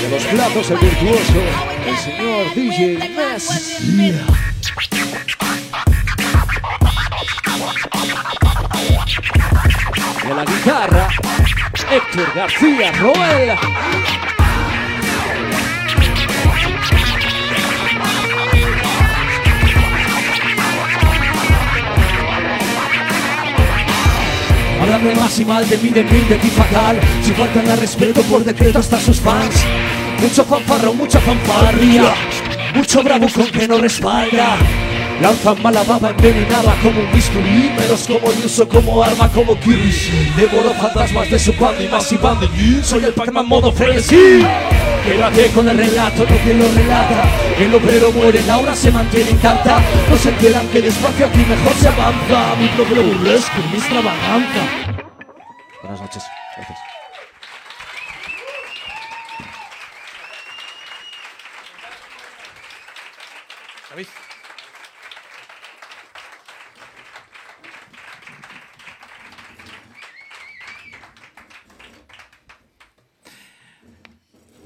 De los platos el virtuoso, el señor DJ Mess. De la guitarra, Héctor García Roel. Hablan de más y mal de mí, de mí, de ti fatal Si faltan al respeto por decreto hasta sus fans. Mucho fanfarro, mucha fanfarria. Mucho bravo con que no respalda. Lanzan mala baba envenenada como un bisturí. Menos como y uso como arma como Kirby. Devoro fantasmas de su banda y más y mí. Soy el Pac-Man modo frenesí Quédate con el relato, no quien lo relata El obrero muere, la obra se mantiene intacta No se enteran que despacio aquí mejor se avanza Mi propio burlesco, mi extravaganza Buenas noches. Gracias.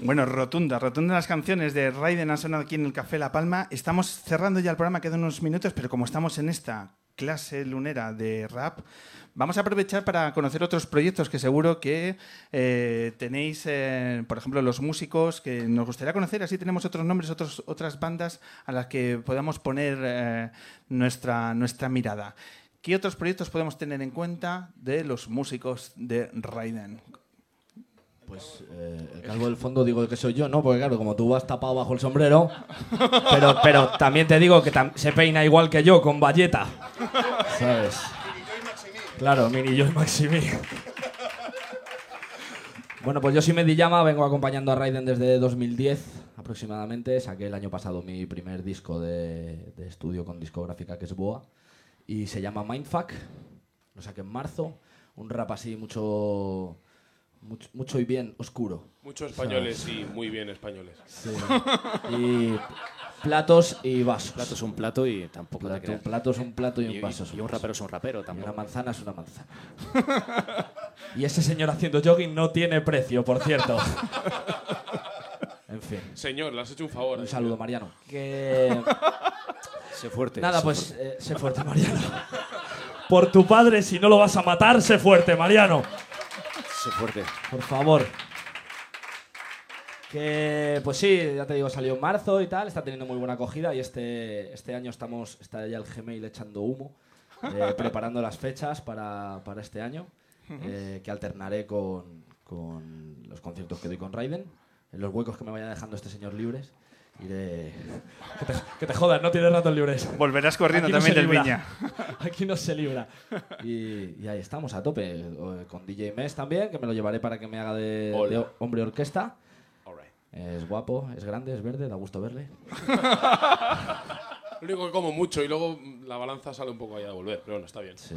Bueno, rotunda, rotunda las canciones de Raiden han sonado aquí en el Café La Palma. Estamos cerrando ya el programa, quedan unos minutos, pero como estamos en esta clase lunera de rap, vamos a aprovechar para conocer otros proyectos que seguro que eh, tenéis, eh, por ejemplo, los músicos que nos gustaría conocer. Así tenemos otros nombres, otros, otras bandas a las que podamos poner eh, nuestra, nuestra mirada. ¿Qué otros proyectos podemos tener en cuenta de los músicos de Raiden? Pues eh, el calvo del fondo digo que soy yo, ¿no? Porque claro, como tú vas tapado bajo el sombrero. Pero, pero también te digo que se peina igual que yo, con valleta. ¿Sabes? Claro, Mini yo y Maximi. Bueno, pues yo soy Medillama, vengo acompañando a Raiden desde 2010 aproximadamente. Saqué el año pasado mi primer disco de estudio con discográfica que es Boa. Y se llama Mindfuck. Lo saqué en marzo. Un rap así mucho, mucho, mucho y bien oscuro. Muchos españoles y muy bien españoles. Y platos y vasos. Plato es un plato y tampoco te Plato, creas. plato es un plato y un Y, vaso y un rapero es un rapero Y una manzana es una manzana. y ese señor haciendo jogging no tiene precio, por cierto. en fin. Señor, le has hecho un favor. Un ahí. saludo, Mariano. Que... Sé fuerte. Nada, sé pues fuerte. eh, sé fuerte, Mariano. Por tu padre, si no lo vas a matar, sé fuerte, Mariano. Fuerte. Por favor. Que, pues sí, ya te digo, salió en marzo y tal, está teniendo muy buena acogida y este, este año estamos, está ya el Gmail echando humo, eh, preparando las fechas para, para este año, eh, que alternaré con, con los conciertos que doy con Raiden, en los huecos que me vaya dejando este señor libres. Iré... Que te, que te jodas, no tienes ratos libres. Volverás corriendo Aquí también del. Viña. Aquí no se libra. Y, y ahí estamos, a tope. Con DJ Mes también, que me lo llevaré para que me haga de, de hombre orquesta. Right. Es guapo, es grande, es verde, da gusto verle. Lo único que como mucho y luego la balanza sale un poco ahí a volver, pero bueno, está bien. Sí.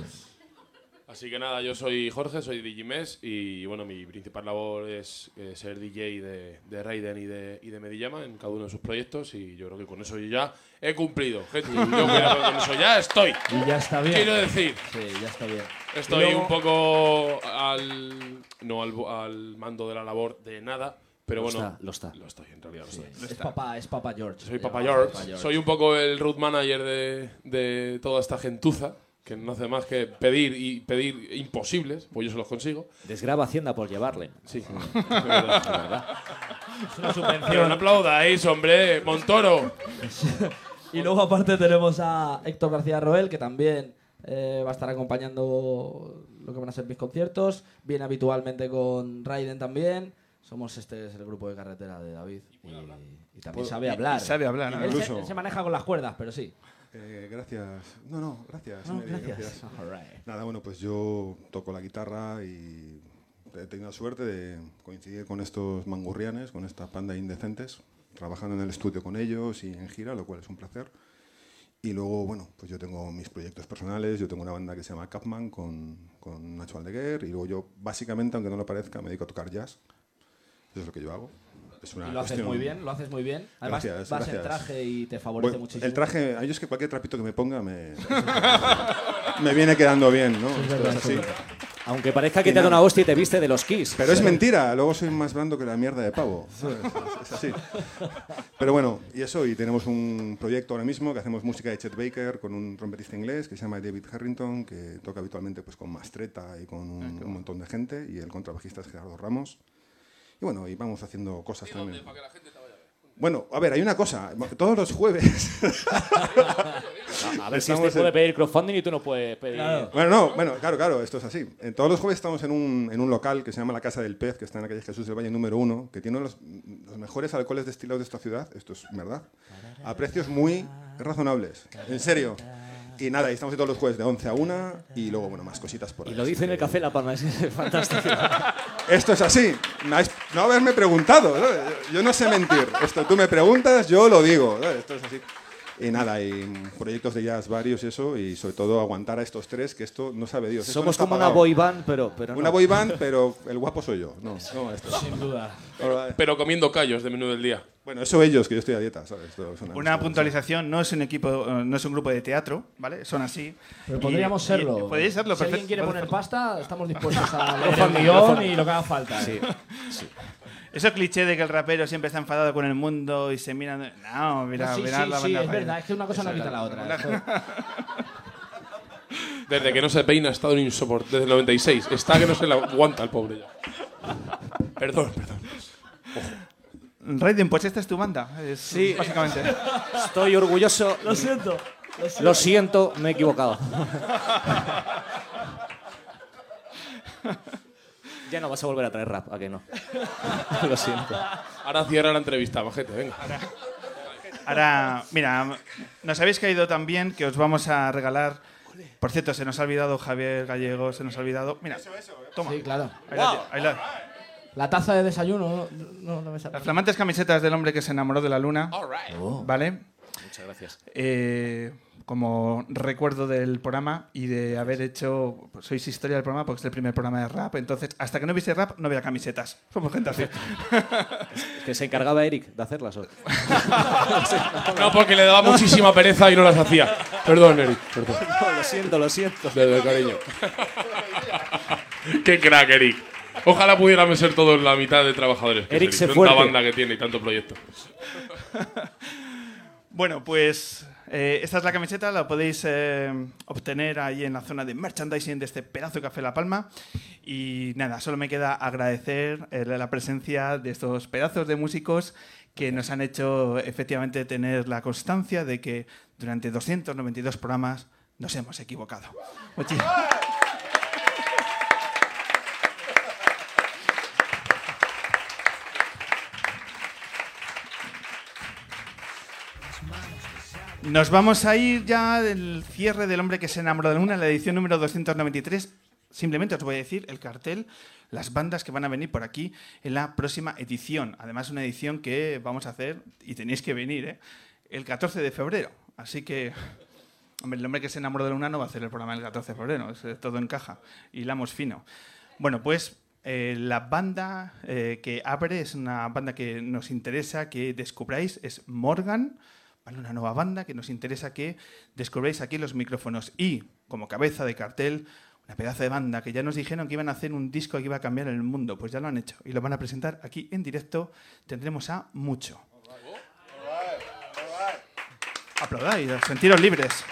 Así que nada, yo soy Jorge, soy Digimes y bueno, mi principal labor es eh, ser DJ de, de Raiden y de, y de Medillama en cada uno de sus proyectos y yo creo que con eso yo ya he cumplido, gente. Yo creo que con eso ya estoy. Y ya está bien. Quiero decir, Sí, ya está bien. estoy luego- un poco al, no al, al mando de la labor de nada, pero Lo bueno, está, lo está. Lo estoy, en realidad lo estoy. Es papá, es papá George. Soy llama George. Soy un poco el root manager de, de toda esta gentuza, que no hace más que pedir y pedir imposibles, pues yo se los consigo. Desgraba Hacienda por llevarle. Sí. Es una Pero no subvención. aplaudáis, hombre, Montoro. y luego aparte tenemos a Héctor García Roel, que también eh, va a estar acompañando lo que van a ser mis conciertos. Viene habitualmente con Raiden también. Somos este es el grupo de carretera de David y, y también sabe hablar. y sabe hablar, Él ¿no? se- Incluso. él se maña con las cuerdas, pero sí. Eh, gracias. No, no, gracias. No, Mary, gracias. Right. Nada, bueno, pues yo toco la guitarra y he tenido la suerte de coincidir con estos mangurrianes, con esta panda de indecentes, trabajando en el estudio con ellos y en gira, lo cual es un placer. Y luego, bueno, pues yo tengo mis proyectos personales, yo tengo una banda que se llama Capman con, con Nacho Aldeguer y luego yo, básicamente, aunque no lo parezca, me dedico a tocar jazz. Eso es lo que yo hago. Es una Y lo haces cuestión- muy bien, lo haces muy bien. Además, Gracias, vas en gracias. traje y te favorece Bueno, muchísimo. el traje, a ellos que cualquier trapito que me ponga me, me viene quedando bien, ¿no? Es así. Aunque parezca que te da una hostia y te viste de los Kiss. Pero es mentira, luego soy más blando que la mierda de pavo. Es, es así. Pero bueno, y eso, y tenemos un proyecto ahora mismo que hacemos música de Chet Baker con un trompetista inglés que se llama David Harrington, que toca habitualmente pues, con Mastreta y con un, un montón de gente, y el contrabajista es Gerardo Ramos. Y bueno, y vamos haciendo cosas también. Bueno, a ver, hay una cosa. Todos los jueves. A ver si este puede en- pedir crowdfunding y tú no puedes pedir. Bueno, no, bueno, claro, claro, esto es así. Eh, todos los jueves estamos en un, en un local que se llama La Casa del Pez, que está en la calle Jesús del Valle número uno, que tiene los, los mejores alcoholes destilados de esta ciudad, esto es verdad, a precios muy razonables, en serio. Y nada, y estamos todos los jueves de 11 a 1 y luego, bueno, más cositas por ahí. Y lo dice en el café La Palma, es fantástico. Esto es así, no, haberme preguntado, ¿no? yo no sé mentir. Esto tú me preguntas, yo lo digo, ¿no? esto es así. Y nada, y proyectos de jazz varios y eso, y sobre todo aguantar a estos tres, que esto no sabe Dios. esto no Somos como una boy band, pero, pero Una no. boy band, pero el guapo soy yo. No, no esto. Sin duda. Pero comiendo callos de menú del día. Bueno, eso ellos, que yo estoy a dieta, ¿sabes? Esto es una puntualización, no es un equipo, eh, no es un grupo de teatro, ¿vale? Son así. Pero Y- podríamos y- serlo. Podríais serlo, Si alguien quiere poner pasta, estamos dispuestos a leer el guion y lo que haga falta. Sí. Eso cliché de que el rapero siempre está enfadado con el mundo y se mira. No, mira, sí, mira sí, la sí, banda es falla. verdad, es que una cosa no quita la otra. Desde que no se peina ha estado insoportable. Desde el 96. Está que no se le aguanta el pobre ya. Perdón, perdón. Raiden, pues esta es tu banda. Es, Sí. Básicamente. Estoy orgulloso. Lo siento. Lo siento, me he equivocado. ya no vas a volver a traer rap, ¿a que no? Lo siento. Ahora cierra la entrevista, majete, venga. Ahora, mira, nos habéis caído tan bien que os vamos a regalar. Por cierto, se nos ha olvidado Javier Gallego, se nos ha olvidado. Mira, toma. Sí, claro. Ahí la- ahí la- La taza de desayuno, no, me sale. las flamantes camisetas del hombre que se enamoró de la luna. Oh. ¿Vale? Muchas gracias. Eh, como recuerdo del programa y de haber hecho. pues, sois historia del programa porque es el primer programa de rap. Entonces, hasta que no hubiese rap, no había camisetas. Somos gente así. Es que se encargaba Eric de hacerlas. ¿o? No, porque le daba muchísima pereza y no las hacía. Perdón, Eric. Perdón. No, lo siento, lo siento. Desde el cariño. Qué crack, Eric. Ojalá pudiéramos ser todos la mitad de trabajadores. que Eric, sé Tanta fuerte. banda que tiene y tanto proyecto. Bueno, pues eh, esta es la camiseta, la podéis eh, obtener ahí en la zona de merchandising de este pedazo de Café La Palma. Y nada, solo me queda agradecer eh, la presencia de estos pedazos de músicos que nos han hecho efectivamente tener la constancia de que durante 292 programas nos hemos equivocado. Muchi- Nos vamos a ir ya del cierre del hombre que se enamoró de la luna, la edición número 293. Simplemente os voy a decir el cartel, las bandas que van a venir por aquí en la próxima edición. Además, una edición que vamos a hacer, y tenéis que venir, ¿eh? el 14 de febrero. Así que, hombre, el hombre que se enamoró de la luna no va a hacer el programa el 14 de febrero, todo encaja. Hilamos fino. Bueno, pues eh, la banda eh, que abre es una banda que nos interesa que descubráis, es Morgan. ¿Vale? Una nueva banda que nos interesa que descubráis aquí los micrófonos. Y como cabeza de cartel, una pedazo de banda que ya nos dijeron que iban a hacer un disco que iba a cambiar el mundo. Pues ya lo han hecho y lo van a presentar aquí en directo. Tendremos a Mucho. Aplaudáis, sentiros libres.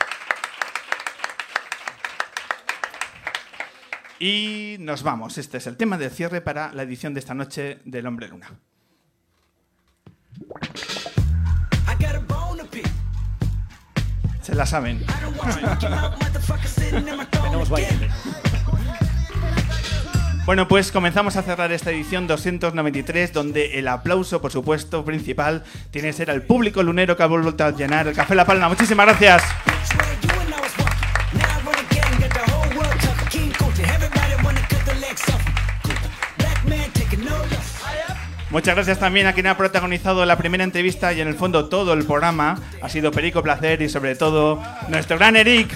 Y nos vamos. Este es el tema del cierre para la edición de esta noche del Hombre Luna. Se la saben. Tenemos. Bueno, pues comenzamos a cerrar esta edición 293, donde el aplauso, por supuesto, principal tiene que ser al público lunero que ha vuelto a llenar el Café La Palma. Muchísimas gracias. Muchas gracias también a quien ha protagonizado la primera entrevista y en el fondo todo el programa. Ha sido Perico Placer y sobre todo nuestro gran Eric.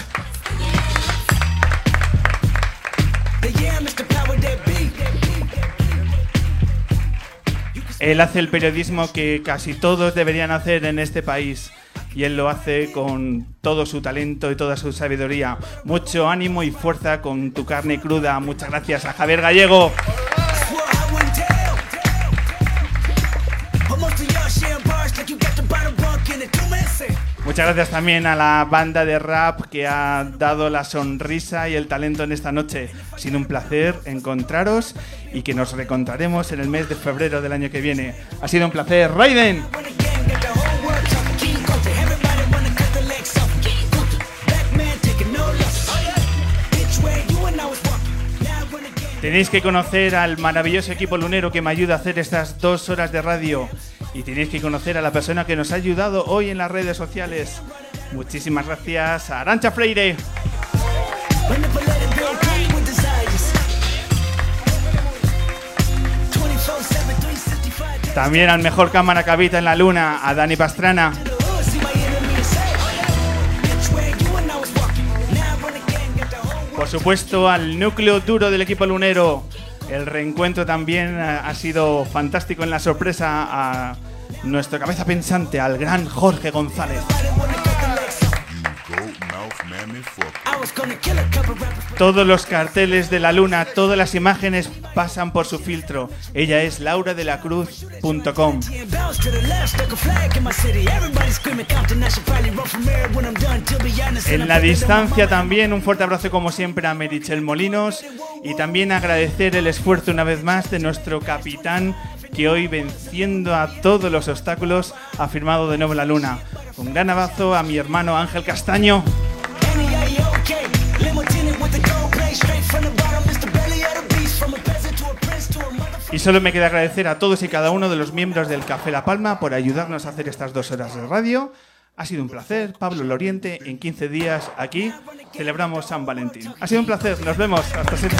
Él hace el periodismo que casi todos deberían hacer en este país. Y él lo hace con todo su talento y toda su sabiduría. Mucho ánimo y fuerza con tu carne cruda. Muchas gracias a Javier Gallego. Muchas gracias también a la banda de rap que ha dado la sonrisa y el talento en esta noche. Ha sido un placer encontraros y que nos reencontraremos en el mes de febrero del año que viene. Ha sido un placer. Raiden. Tenéis que conocer al maravilloso equipo lunero que me ayuda a hacer estas dos horas de radio. Y tenéis que conocer a la persona que nos ha ayudado hoy en las redes sociales. Muchísimas gracias a Arancha Freire. También al mejor cámara que habita en la luna, a Dani Pastrana. Por supuesto, al núcleo duro del equipo lunero. El reencuentro también ha sido fantástico en la sorpresa a nuestro cabeza pensante, al gran Jorge González. Todos los carteles de la luna, todas las imágenes pasan por su filtro. Ella es lauradelacruz.com. En la distancia también un fuerte abrazo como siempre a Merichel Molinos y también agradecer el esfuerzo una vez más de nuestro capitán que hoy venciendo a todos los obstáculos ha firmado de nuevo la luna. Un gran abrazo a mi hermano Ángel Castaño. Y solo me queda agradecer a todos y cada uno de los miembros del Café La Palma por ayudarnos a hacer estas dos horas de radio. Ha sido un placer, Pablo Loriente. En 15 días aquí celebramos San Valentín. Ha sido un placer, nos vemos. Hasta siempre.